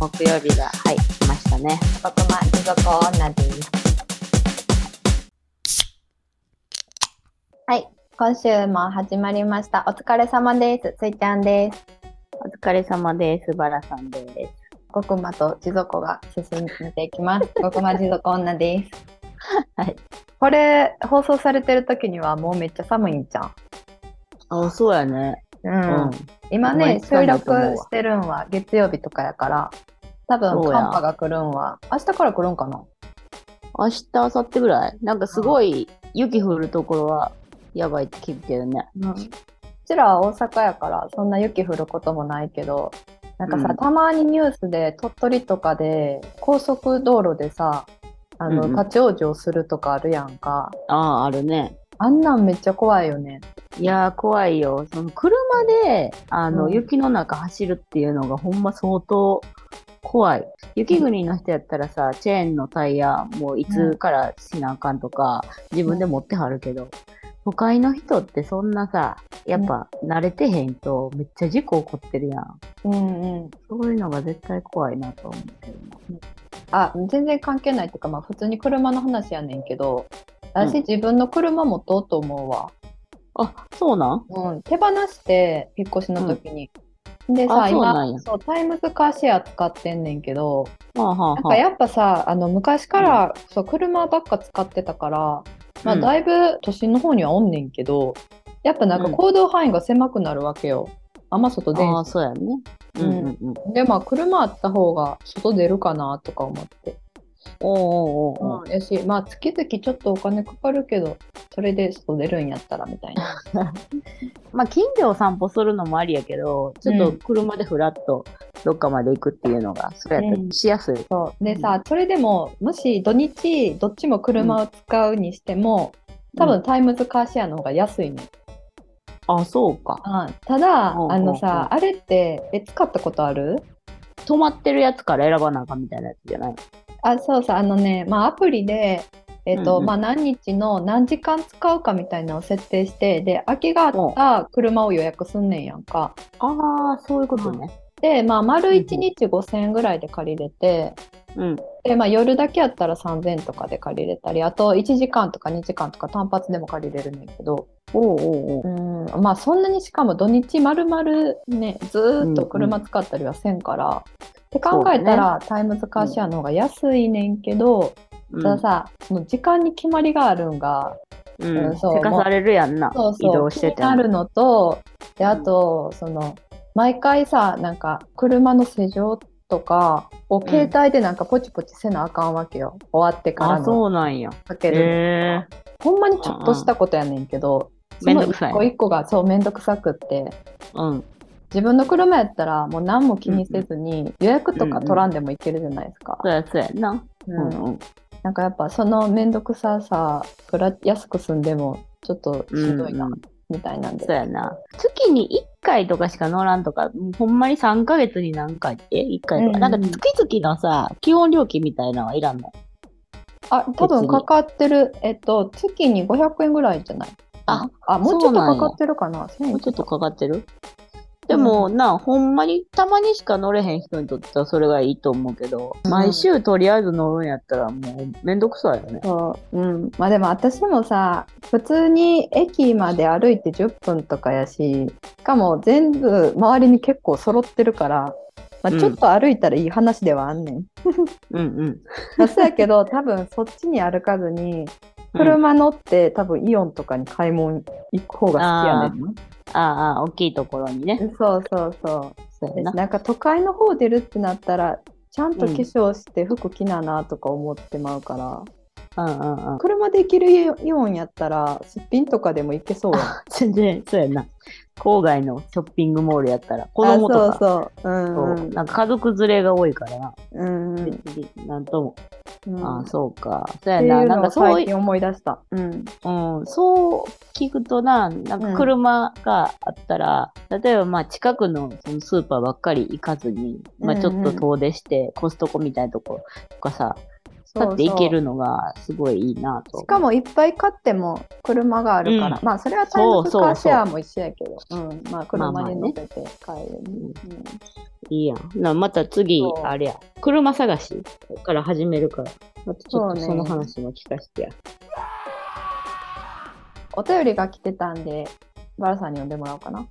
木曜日が、はい、来ましたね。ここま地獄女です。はい、今週も始まりました。お疲れ様です。ついちゃんです。お疲れ様です。バラさんです。ごくまと地蔵が進めていきます。ごくま地蔵女です。はい。これ放送されてる時にはもうめっちゃ寒いんじゃん。あ、そうやね。うん。うん。今ね、収録してるんは月曜日とかやから、多分寒波が来るんは、明日から来るんかな？明日、明後日ぐらい？なんかすごい雪降るところはやばいって聞いてるね。うん。うちらは大阪やから、そんな雪降ることもないけど、なんかさ、うんたまにニュースで鳥取とかで高速道路でさ、あの、うんうん立ち往生するとかあるやんか。ああ、あるね。あんなんめっちゃ怖いよね。いやー、怖いよ。その車で、あの、うん雪の中走るっていうのがほんま相当怖い。雪国の人やったらさ、チェーンのタイヤもういつからしなあかんとか、自分で持ってはるけど、都会の人ってそんなさ、やっぱ慣れてへんとめっちゃ事故起こってるやん。うんうん。そういうのが絶対怖いなと思ってるあ、全然関係ないっていうか、まあ普通に車の話やねんけど、私、うん自分の車持とうと思うわ。あ、そうなん？うん、手放して引っ越しの時に。うなんや今そう、タイムズカーシェア使ってんねんけど、はあはあはあ。なんかやっぱさ、あの昔から、そう車ばっか使ってたから、まあ、うんだいぶ都心の方にはおんねんけど、やっぱなんかうん行動範囲が狭くなるわけよ。あんま外出んああ、そうやね。うんうんうん。で、まあ車あった方が外出るかなとか思って。おうおうおうおう。うん、やし、まあ月々ちょっとお金かかるけど、それで外出るんやったらみたいな。まあ、近所を散歩するのもありやけど、ちょっと車でふらっとどっかまで行くっていうのが、それやったうん。らしやすい。そう。でさ、それでも、もし土日、どっちも車を使うにしても、多分タイムズカーシェアの方が安いね。あ、そうか。うん。ただ、うんあのうん。さ、あれって、え、使ったことある？止まってるやつから選ばなあかんみたいなやつじゃないあ、そうそう、あのね、まあアプリで、えっ、と、うんうんまあ何日の何時間使うかみたいなのを設定して、で、空きがあった車を予約すんねんやんか。ああ、そういうことね。で、まあ丸うんうん1日5000円ぐらいで借りれて、うん。で、まあ夜だけやったら3000円とかで借りれたり、あと1時間とか2時間とか単発でも借りれるねんけど、おうおうん、まあそんなにしかも土日丸々ね、ずーっと車使ったりはせんから、って考えたら、タイムズカーシェアの方が安いねんけど、うん。たださ、その時間に決まりがあるんが、うん、せかされるやんな。そうそう、移動しててるのと、で、あと、その、毎回さ、なんか、車の施錠とかを携帯でなんかポチポチせなあかんわけよ。終わってからあ、のそうなんや。かけるほんまにちょっとしたことやねんけど、その一個一個がそうめんどくさくって、うん。自分の車やったらもう何も気にせずに予約とか取らんでもいけるじゃないですか。そうや、そうやな。ううんんうん。なんかやっぱそのめんどくささ、安く済んでもちょっとしんどいな、うんうんみたいなんで。そうやな。月に1回とかしか乗らんとか、もうほんまに3ヶ月に何回え ?1 回とか。うんなんか月々のさ、基本料金みたいなのはいらんの？あ、多分かかってる、えっと、月に500円ぐらいじゃない？あ、あ、もうちょっとかかってるかな？1000円もうちょっとかかってる？でも、な、ほんまにたまにしか乗れへん人にとってはそれがいいと思うけど、うん毎週とりあえず乗るんやったらもうめんどくさいよね。そう、うん。まあでも私もさ、普通に駅まで歩いて10分とかやし、しかも全部周りに結構揃ってるから、まあ、うんちょっと歩いたらいい話ではあんねん。うんうん。まあそうやけど、多分そっちに歩かずに、車乗って多分イオンとかに買い物行く方が好きやねんな。ああ、大きいところにね。そうそうそう。そうやな。なんか都会の方出るってなったら、ちゃんと化粧して服着ななとか思ってまうから、うんうんうん。車で行けるイオンやったら、すっぴんとかでも行けそうやん。全然、そうやな。郊外のショッピングモールやったら、子供とか、あそうそう。うんそううん。なんか家族連れが多いからな。うんうん。別になんとも。うんああ、そうか。そうやな。なんかそうい最近思い出した。うん。うん、そう聞くとな、なんか車があったら、例えばまあ近くのそのスーパーばっかり行かずに、まあちょっと遠出して、コストコみたいなとことかさ、そうそう立って行けるのがすごいいいなと。しかもいっぱい買っても車があるから、うんまあそれはタイムカーシェアも一緒やけど、うん、まあ車に乗せて帰る、うんいいやん。なまた次あれや、車探しから始めるから、またちょっそうねとその話も聞かせてや。お便りが来てたんで、バラさんに読んでもらおうかな。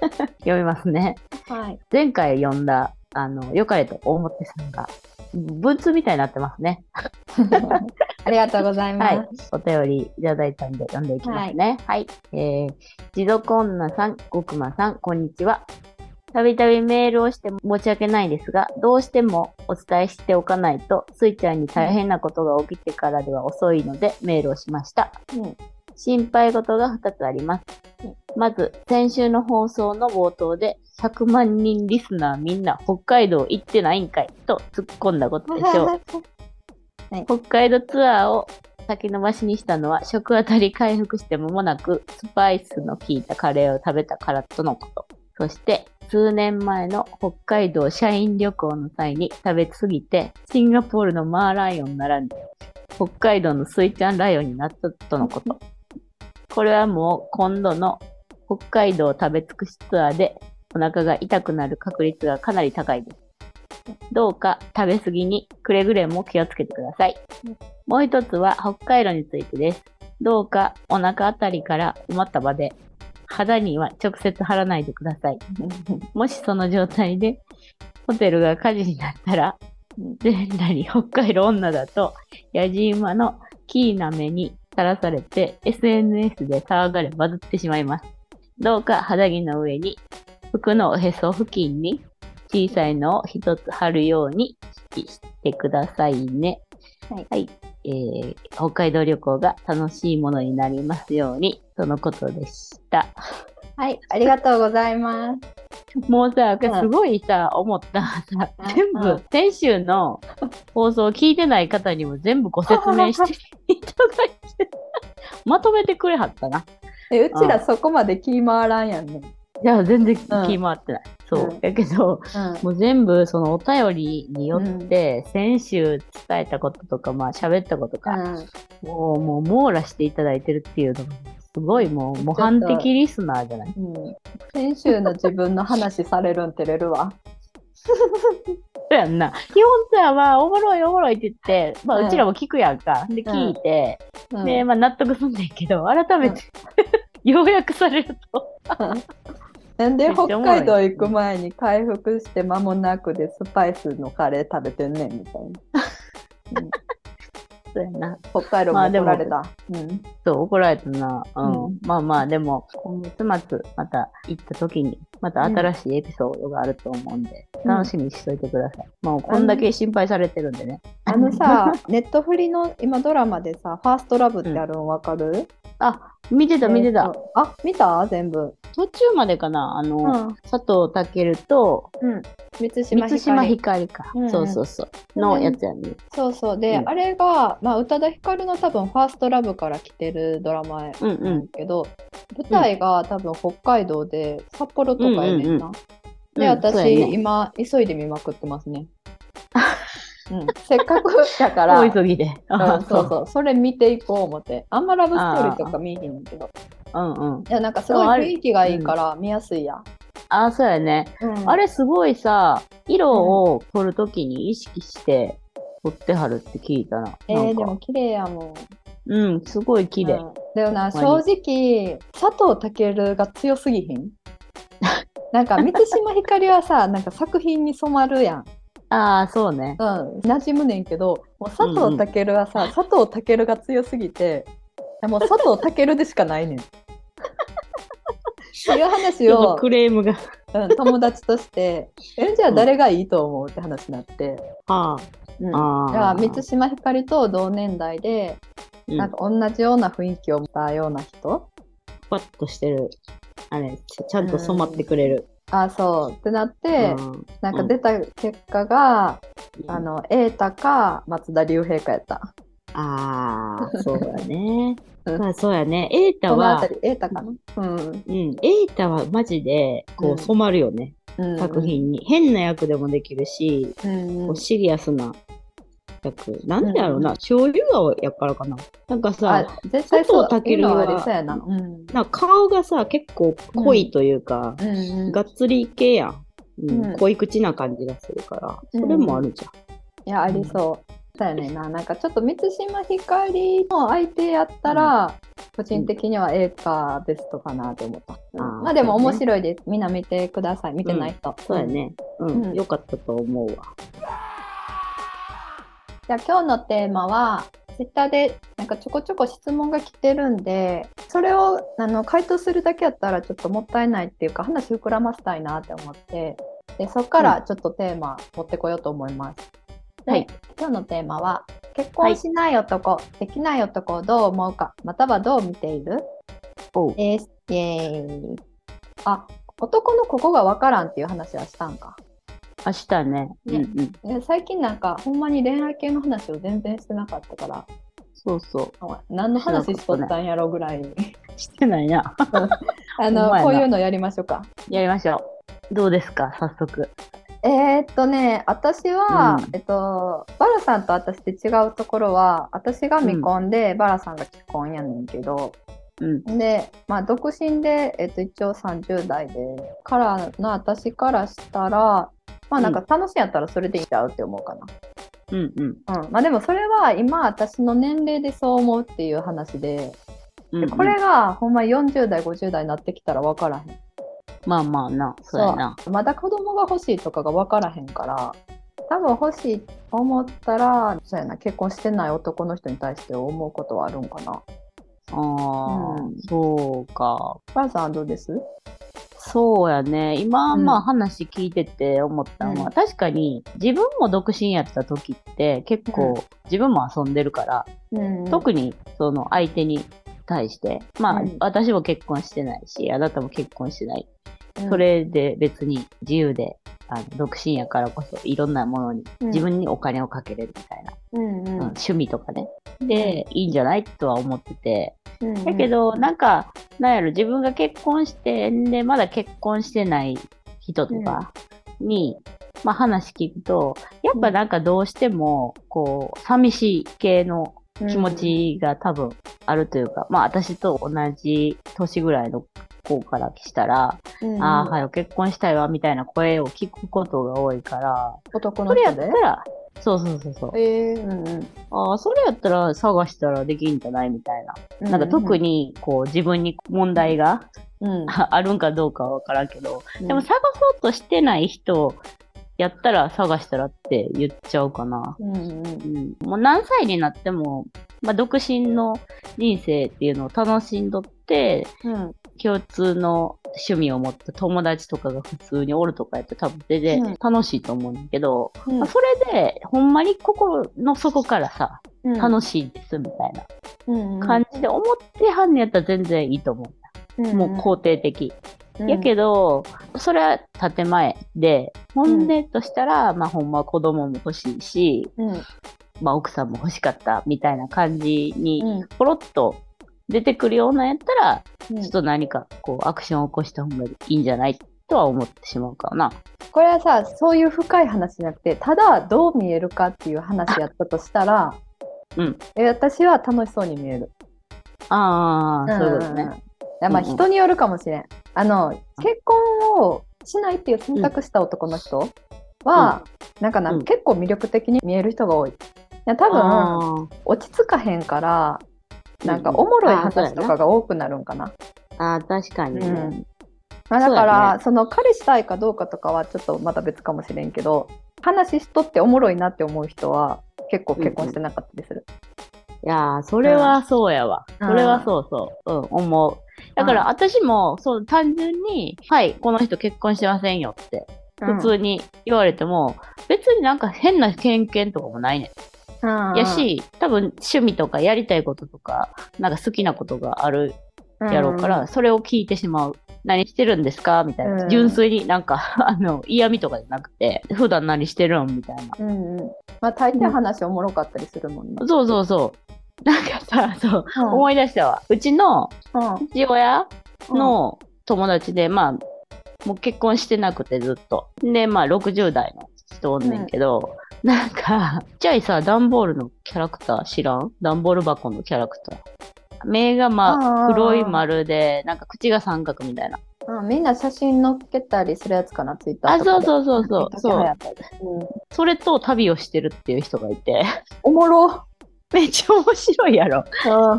読みますね。はい。前回読んだ、あの、よかれと表さんが、文通みたいになってますね。ありがとうございます。はい。お便りいただいたんで読んでいきますね。はい。えー、持続女さん、ごくまさん、こんにちは。たびたびメールをして申し訳ないですが、どうしてもお伝えしておかないと、スイちゃんに大変なことが起きてからでは遅いのでメールをしました。うん心配事が2つありますうん。まず、先週の放送の冒頭で、100万人リスナーみんな北海道行ってないんかいと突っ込んだことでしょう。北海道ツアーを先延ばしにしたのは食あたり回復して間もなくスパイスの効いたカレーを食べたからとのこと。そして数年前の北海道社員旅行の際に食べ過ぎてシンガポールのマーライオンならぬ北海道のスイちゃんライオンになったとのこと。これはもう今度の北海道食べ尽くしツアーでお腹が痛くなる確率がかなり高いです。どうか食べ過ぎにくれぐれも気をつけてください。もう一つは北海道についてです。どうかお腹あたりから埋まった場で肌には直接貼らないでください。もしその状態でホテルが火事になったら、全裸に北海道女だと、ヤジ馬のキーな目にさらされて SNS で騒がれバズってしまいます。どうか肌着の上に服のおへそ付近に小さいのを一つ貼るようにしてくださいね。はいえー北海道旅行が楽しいものになりますように、とのことでした。はい、ありがとうございます。もうさ、うんすごいさ、思った全部うん、先週の放送を聞いてない方にも全部ご説明していただいて、まとめてくれはったな。えうちらそこまで気回らんやんね。いや、全然気回ってない。そう。うんだけど、もう全部そのお便りによって、先週伝えたこととか、まあ喋ったことか、もう、もう網羅していただいてるっていうのが、すごいもう模範的リスナーじゃない？うんうん先週の自分の話されるん照れるわ。そうやんな。基本さ、まあ、おもろいおもろいって言って、まあ、うんうちらも聞くやんか。で、聞いて、うんで、まあ、納得すんねんけど、改めて、ようやくされると、なんで北海道行く前に回復して間もなくでスパイスのカレー食べてんねんみたいな。そうやな。北海道も怒られた。うんそう、怒られたな。うん。うんまあまあ、でも、今月末、また行った時に、また新しいエピソードがあると思うんで、うん楽しみにしといてください。もう、こんだけ心配されてるんでね。あのさ、ネットフリの今ドラマでさ、ファーストラブってあるのわかる、あ、見てた、見てた。えーとあ、見た？全部。途中までかな、あの、うん。佐藤健と、うん。満島ひひかりか。うんうんそうそうそう。のやつやね。そうそう。で、うんあれが、まあ、宇多田ヒカルの多分ファーストラブから来てるドラマやうんうん。舞台が多分北海道で札幌とかやねんな。で、うん私、今、急いで見まくってますね。うん、せっかくだから、大急ぎで。うんそうそう、それ見ていこう思って。あんまラブストーリーとか見えへんけど。うんうん。いや、なんかすごい雰囲気がいいから見やすいやん。あ、そうやね。うんあれすごいさ、色を撮るときに意識して撮ってはるって聞いたな。えー、でも綺麗やもん。うん、すごい綺麗。うんでもな、正直、佐藤健が強すぎひん？なんか、満島ひかりはさ、なんか作品に染まるやん。ああ、そうね。うん、馴染むねんけど、もう佐藤健はさ、佐藤健が強すぎて、もう佐藤健でしかないねん。っていう話を、クレームが。うん、友達として、え、じゃあ誰がいいと思うって話になって、あうん、あー。じゃあ満島ひかりと同年代で、うん。なんか同じような雰囲気を持ったような人、パッとしてる。あれ、ちちゃんと染まってくれる。あ、そう。ってなって、うん。なんか出た結果が、うん。あの、瑛太か松田龍平かやった。ああ、そうだね。うん。まあそうやね。エータは瑛太かな？うん。うん、エータはマジでこうん。う染まるよね、うん作。品に。変な役でもできるし、うんこうシリアスな役。なんでやろうな、醤油顔やからかな。なんかさ、あ、絶対そう。佐藤健はな。うん。なんか顔がさ、結構濃いというか、うんうんがっつり系やん。うんうん濃い口な感じがするから、うんそれもあるじいや、ありそう。そうやねんな。なんかちょっと満島ひかりの相手やったら、個人的には A かベストかなと思った。うんまあでも面白いです。みんな見てください。見てない人。ゃん。そうやね。うん。うんよかったと思うわ。じゃあ今日のテーマは、ツイッターでなんかちょこちょこ質問が来てるんで、それをあの回答するだけやったらちょっともったいないっていうか話膨らませたいなって思って、でそこからちょっとテーマ持ってこようと思います。ではい今日のテーマは、結婚しない男、できない男をどう思うか、またはどう見ている？です。イェーイ。あ、男のここがわからんっていう話はしたんか？明日ね。うんねうん。で最近なんかほんまに恋愛系の話を全然してなかったから、そうそう。何の話しとったんやろぐらいに。してないな。あのこういうのやりましょうか。やりましょう。どうですか、早速。えー、っとね、私は、うんえっと、バラさんと私で違うところは、私が未婚で、バラさんが既婚やねんけど、うん。で、まあ、独身で、えっと、一応30代で、からの私からしたら、まあ、なんか楽しいんやったらそれでいいんちゃうって思うかな。うんうん。うん。まあ、でもそれは今、私の年齢でそう思うっていう話で、うんうんでこれがほんま40代、50代になってきたら分からへん。まあまあな、そうやな。まだ子供が欲しいとかが分からへんから多分欲しいと思ったらそうやな結婚してない男の人に対して思うことはあるんかな。ああ、うんそうか。ばあさんはどうです？そうやね。今、うんまあ話聞いてて思ったのは、うん確かに自分も独身やった時って結構自分も遊んでるから、うん特にその相手に対して、まあ、うん私も結婚してないし、あなたも結婚してない。うん。それで別に自由で、あの独身やからこそいろんなものにうん。自分にお金をかけれるみたいな、うんうん。うん趣味とかね。で、いいんじゃないとは思ってて。うんだけど、なんか、なんやろ、自分が結婚して、で、まだ結婚してない人とかに、まあ話聞くと、やっぱなんかどうしても、こう、寂しい系の気持ちが多分あるというか、まあ私と同じ年ぐらいの子からしたら、うん。ああ、はよ、結婚したいわ、みたいな声を聞くことが多いから、男それやの人でったら、そうそうそうそう。えー。うんうん。ああ、それやったら探したらできんじゃないみたいな。なんか特にこう自分に問題がうん。あるんかどうかはわからんけど、うん。でも探そうとしてない人やったら探したらって言っちゃうかな。うんうんうん、もう何歳になっても、まあ、独身の人生っていうのを楽しんどって、うん共通の趣味を持った友達とかが普通におるとかやって多分全うん。然楽しいと思うんだけど、うん。まあそれでほんまに心の底からさ、うん。楽しいですみたいなうんうん感じで思ってはんねやったら全然いいと思う。もう肯定的。やけど、それは建前で、本音としたら、まあほんま子供も欲しいし、うん。うんまあ奥さんも欲しかったみたいな感じに、うん。ポロッと出てくるようなんやったら、うん。ちょっと何かこうアクションを起こした方がいいんじゃないとは思ってしまうかな。これはさそういう深い話じゃなくてただどう見えるかっていう話やったとしたら、うん。え私は楽しそうに見える。ああ、そういうことね。んん。いやまあうんうん。人によるかもしれん。あの結婚をしないっていう選択した男の人は、なんかな、うん結構魅力的に見える人が多い。いや多分あ落ち着かへんからなんかうんおもろい話とかが多くなるんかな。ーあー、確かにね。うんまあ、だからねその彼したいかどうかとかはちょっとまた別かもしれんけど話しとっておもろいなって思う人は結構結婚してなかったりする。いやー、それはそうやわ。うんそれはそうそう。うん、思う。だから私も、そう、単純に、はい、この人結婚してませんよって、普通に言われても、別になんか変な偏見とかもないねうんん。やし、多分趣味とかやりたいこととか、なんか好きなことがあるやろうから、それを聞いてしまう。何してるんですかみたいな。うん純粋になんか、あの、嫌味とかじゃなくて、普段何してるんみたいな。うんうんまあ大抵話おもろかったりするもんね。そうそうそう。なんかさ、そう、うん思い出したわ。うちのうん父親の友達で、まあ、もう結婚してなくてずっと。で、まあ、60代の人おんねんけど、なんか、ちっちゃいさ、段ボールのキャラクター知らん？段ボール箱のキャラクター。目がまあ、黒い丸で、なんか口が三角みたいな。うん、みんな写真載っけたりするやつかな、ツイッターあ、とかで。そうそうそうそう。そううんそれと旅をしてるっていう人がいて、おもろ。めっちゃ面白いやろ。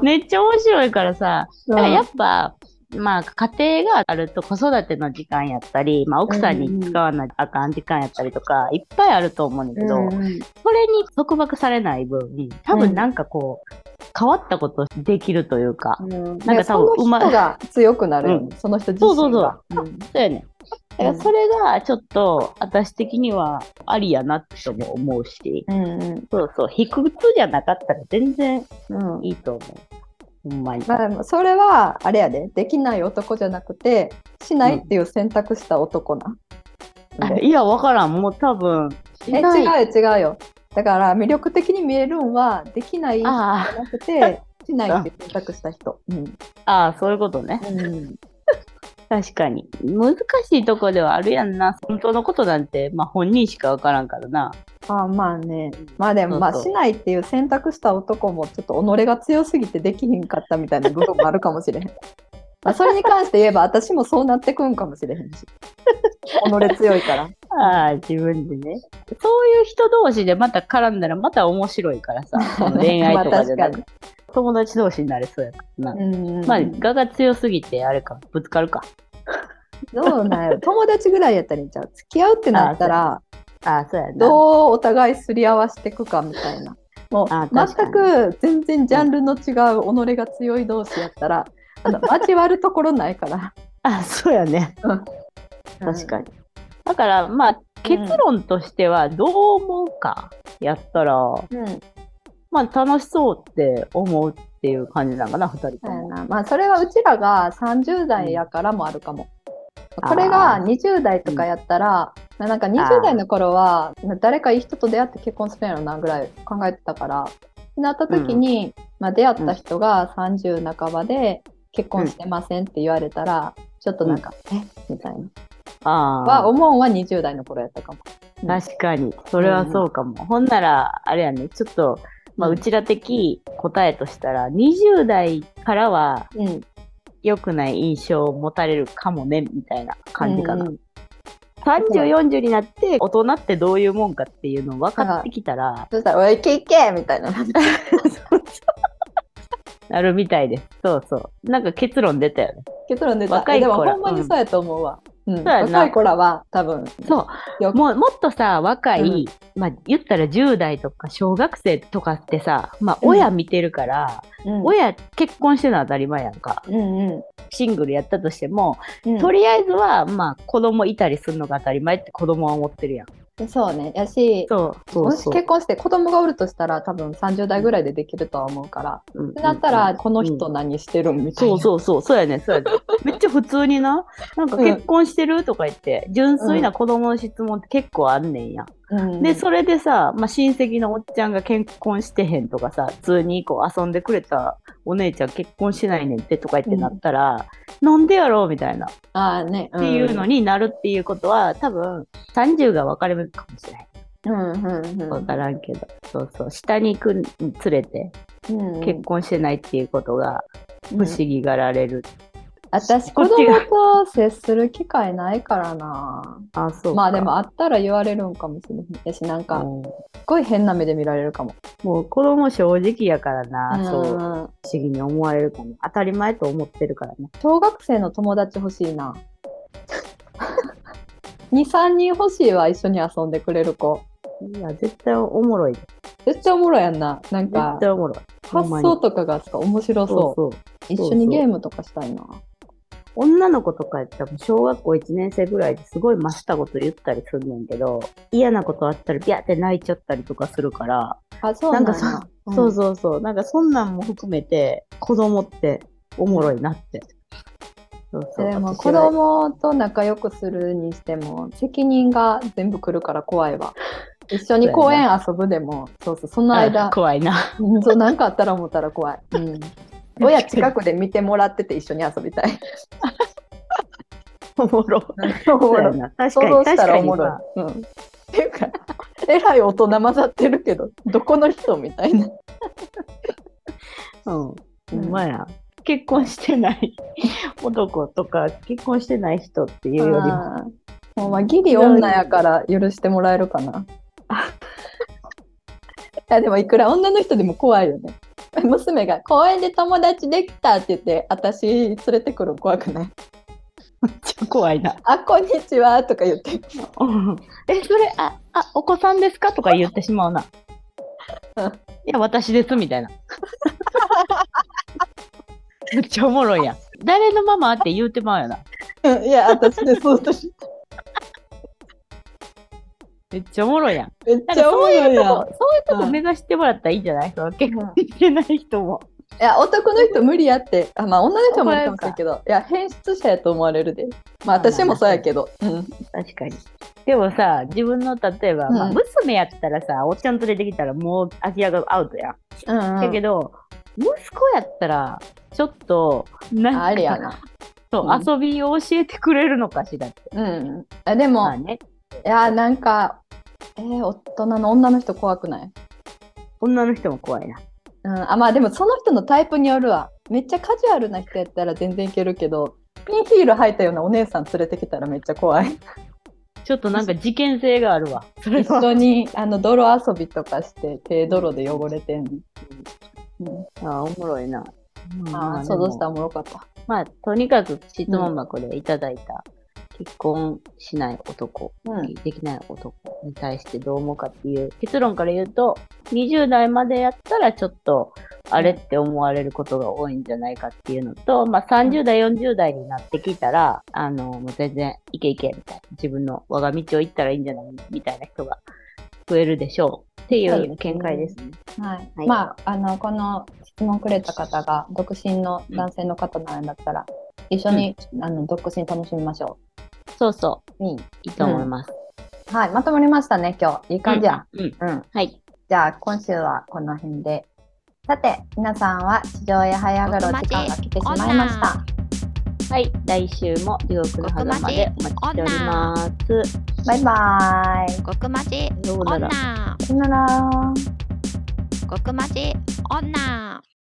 めっちゃ面白いからさ、やっぱ、まあ、家庭があると子育ての時間やったり、まあ、奥さんに使わなあかん時間やったりとか、いっぱいあると思うんだけど、うんうん。それに束縛されない分、多分なんかこう、変わったことできるというか、うん、なんか多分うまの人が強くなるうその人自身が。そうそうう。ん。そうやね。だからそれがちょっと私的にはありやなっても思うし、うんうん。そうそう、卑屈じゃなかったら全然うんいいと思う。ほんまに。まあ、それはあれやで。できない男じゃなくてしないっていう選択した男な、あいや、わからん。もう多分、え違うよ違うよ。だから魅力的に見えるんはできないじゃあなくてしないって選択した人、うん。あ、ああ、そういうことね。うん確かに。難しいとこではあるやんな。本当のことなんて、まあ本人しかわからんからな。あまあねまあでもまあしないっていう選択した男もちょっと己が強すぎてできひんかったみたいな部分もあるかもしれへん。まあそれに関して言えば私もそうなってくんかもしれへんし 己強いから。ああ、自分でね。そういう人同士でまた絡んだらまた面白いからさ。恋愛とかじゃなく。友達同士になれそうやからな。うんまあ、我が強すぎて、あれか、ぶつかるか。どうなんやろ 友達ぐらいやったらいいんちゃう？付き合うってなったらああ、そうやな。どうお互いすり合わせていくかみたいな。もう全く全然ジャンルの違う己が強い同士やったら、交わるところないから。あ、そうやね。確かに。だから、まあ、結論としては、どう思うか、やったら、に。うん。まあ、楽しそうって思うっていう感じなのかな、二人とも。そうやな。まあそれはうちらが30代やからもあるかも。うんこれが20代とかやったら、なんか20代の頃は誰かいい人と出会って結婚するんやろなぐらい考えてたから、ってなった時に、まあ、出会った人が30半ばで結婚してませんって言われたら、ちょっとなんか、え？みたいな。あは思うは20代の頃やったかも。あ、確かに。それはそうかも。ほんなら、あれやね、ちょっと、まあ、うちら的答えとしたら、20代からはうん。良くない印象を持たれるかもね、みたいな感じかな。うんうん30、40になって、大人ってどういうもんかっていうの分かってきたら、そしたら、おい、けいけみたいな。なるみたいです。そうそう。なんか結論出たよね。結論出た。若い子らでもほんまにそうやと思うわ。うんそうやな若い子らは多分そう。よもうもっとさ、若い、まあ言ったら10代とか小学生とかってさ、まあうん親見てるから、うん親結婚してるのは当たり前やんか。うんうシングルやったとしても、んとりあえずはまあ子供いたりするのが当たり前って子供は思ってるやん。そうね。やし、そう。もし結婚して子供がおるとしたら多分30代ぐらいでできるとは思うから。うんってなったら、うんこの人何してるんみたいな。そうそうそう、そうやね、そうやね。めっちゃ普通にな、なんか結婚してるとか言って、純粋な子供の質問って結構あんねんや。うんで、それでさ、まあ、親戚のおっちゃんが結婚してへんとかさ、普通にこう遊んでくれたお姉ちゃん結婚しないねんってとか言ってなったら、なんでやろうみたいな、っああね。ていうのになるっていうことは、多分、30が分かれ目かもしれない。うんうんうん。分からんけど。そうそう。下に行くにつれて、うん結婚してないっていうことが、不思議がられる。私、子供と接する機会ないからな。あ、そうか。まあでもあったら言われるんかもしれへん。やし、なんか、すごい変な目で見られるかも。もう子供正直やからな、うんそう、不思議に思われるかも。当たり前と思ってるからね。小学生の友達欲しいな。2、3人欲しいわ、一緒に遊んでくれる子。いや、絶対おもろい。絶絶対おもろいやんな。なんか、対おもろい。ほんまに発想とかがさ面白そう。そうそう。一緒にゲームとかしたいな。女の子とかやったら小学校1年生ぐらいですごいましたこと言ったりするねんけど、嫌なことあったらビャって泣いちゃったりとかするから、あ、そうなんだ。なんかうんそうそうそう、なんかそんなんも含めて子供っておもろいなって。そうそうでも子供と仲良くするにしても責任が全部来るから怖いわ。一緒に公園遊ぶでも、そうそう、そのあ間、怖いな。うんそうなんかあったら思ったら怖い。うん、親近くで見てもらってて一緒に遊びたい。おもろ。おもろ確かに、したらおもろい。うん、っていうか、えらい大人混ざってるけど、どこの人みたいな。うん。ほんまや。結婚してない男とか、結婚してない人っていうよりも、もうまあギリ女やから許してもらえるかな。いやでもいくら女の人でも怖いよね。娘が公園で友達できたって言って私連れてくるの怖くない？めっちゃ怖いな。あこんにちはとか言ってうん え、それ、あ、あ、お子さんですか？とか言ってしまうな。うんいや、私です、みたいな。めっちゃおもろいやん。誰のママって言うてまうよな。うんいや私です私めっちゃおもろいやん。めっちゃおもそういうとこ、ろいやん。そういうとこ目指してもらったらいいんじゃない？その結婚してない人も。いや男の人無理やって。あまあ女の人もいるかもしれんけど。いや変質者やと思われるで。まあ私もそうやけど。うん。確かに。でもさ、自分の例えば、まあ、うん娘やったらさ、おっちゃん連れてきたらもう空き家がアウトやん。うんだけど、息子やったら、ちょっと、なんか、あれやな。そう、うん。遊びを教えてくれるのかしらって。うん。あでも、まあね、いやなんかえー、大人の女の人怖くない？女の人も怖いな。うん、あまあでもその人のタイプによるわ。めっちゃカジュアルな人やったら全然いけるけどピンヒール履いたようなお姉さん連れてきたらめっちゃ怖い。ちょっとなんか事件性があるわ。それ一は。緒にあの泥遊びとかして手泥で汚れてんの、うん、あおもろいな。うんああ想像した？らおもろかった。まあ、とにかく質問箱でいただいた、結婚しない男、うん。できない男に対してどう思うかっていう結論から言うと、20代までやったらちょっと、あれって思われることが多いんじゃないかっていうのと、まあ30代、40代になってきたら、あの、もう全然いけいけみたいな、自分の我が道を行ったらいいんじゃないみたいな人が増えるでしょう。っていう見解ですね。はい、はい。まああのこの質問くれた方が独身の男性の方なんだったら、一緒に、あの独身楽しみましょそうそう、う、いいいいと思います。はいまとまりましたね今日いい感じや、うん。うんうんはい。じゃあ今週はこの辺で。さて皆さんは地上へ這い上がるお時間が来てしまいました。はい、来週も地獄の狭間でお待ちしております。バイバイ。極マジどうなら女さよなら。極マジ女